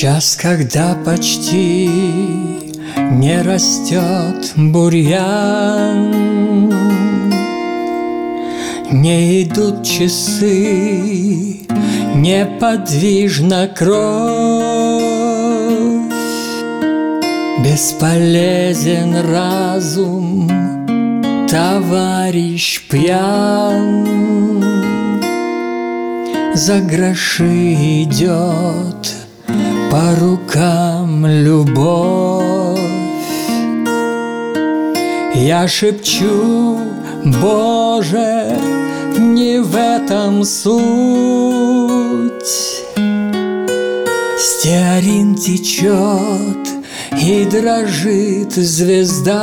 час, когда почти не растет бурьян, Не идут часы, неподвижно кровь, Бесполезен разум, товарищ пьян, За гроши идет по рукам любовь. Я шепчу, Боже, не в этом суть. Стеарин течет и дрожит звезда.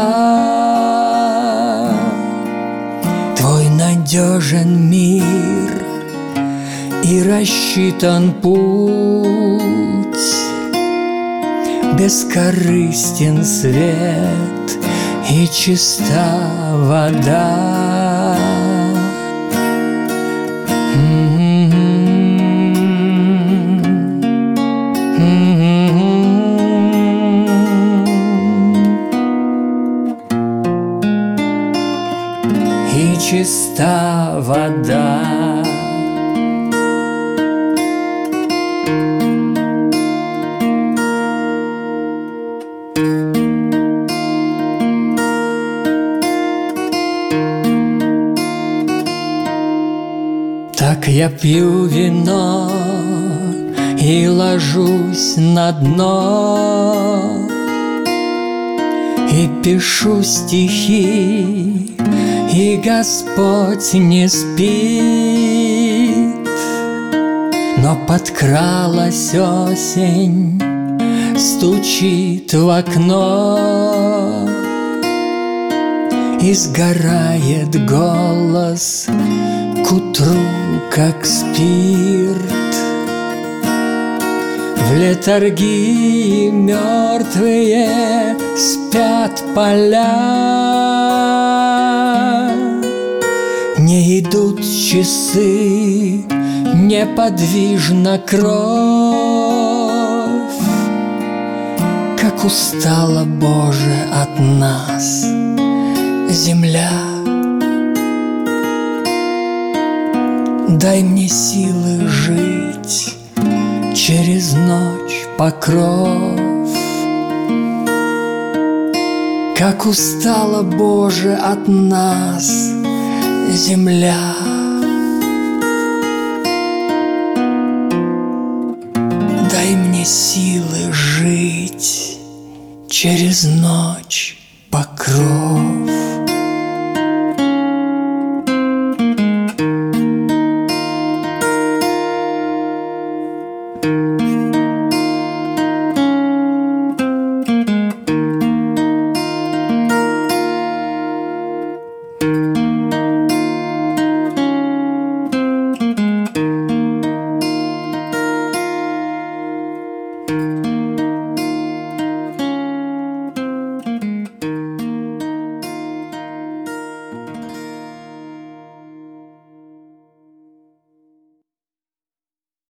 Твой надежен мир и рассчитан путь. Бескорыстен свет и чиста вода. И чиста вода. Так я пью вино и ложусь на дно. И пишу стихи, и Господь не спит. Но подкралась осень, стучит в окно И сгорает голос к утру, как спирт. В летаргии мертвые спят поля. Не идут часы, неподвижна кровь. Как устала, Боже, от нас земля Дай мне силы жить через ночь покров. Как устала, Боже, от нас земля. Дай мне силы жить через ночь покров.